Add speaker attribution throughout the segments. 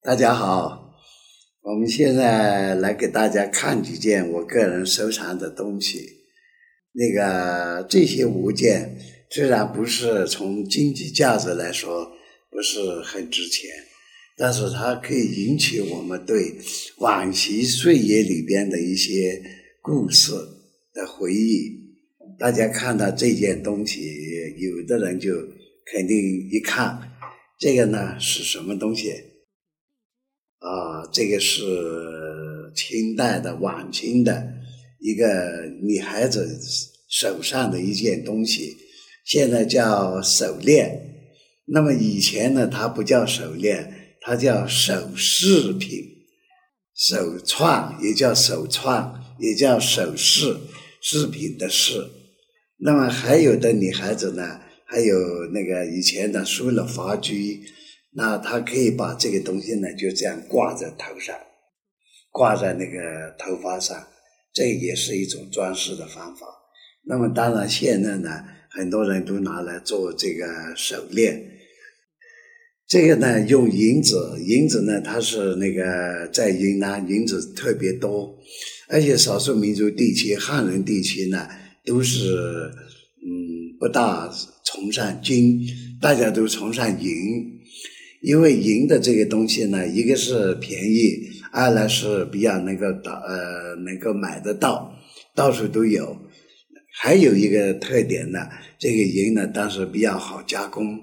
Speaker 1: 大家好，我们现在来给大家看几件我个人收藏的东西。那个这些物件虽然不是从经济价值来说不是很值钱，但是它可以引起我们对往昔岁月里边的一些故事的回忆。大家看到这件东西，有的人就肯定一看，这个呢是什么东西？啊，这个是清代的晚清的一个女孩子手上的一件东西，现在叫手链。那么以前呢，它不叫手链，它叫首饰品，手串也叫手串，也叫首饰饰品的饰。那么还有的女孩子呢，还有那个以前的梳了发髻。那她可以把这个东西呢，就这样挂在头上，挂在那个头发上，这也是一种装饰的方法。那么当然，现在呢，很多人都拿来做这个手链。这个呢，用银子，银子呢，它是那个在云南银子特别多，而且少数民族地区、汉人地区呢，都是嗯不大崇尚金，大家都崇尚银。因为银的这个东西呢，一个是便宜，二来是比较能够到呃能够买得到，到处都有。还有一个特点呢，这个银呢，当时比较好加工，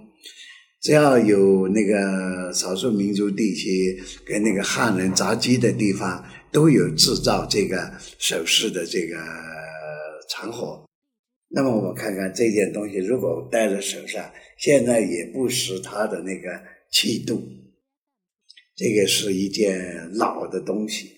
Speaker 1: 只要有那个少数民族地区跟那个汉人杂居的地方，都有制造这个首饰的这个场合。那么我们看看这件东西，如果戴在手上，现在也不失它的那个。气度，这个是一件老的东西。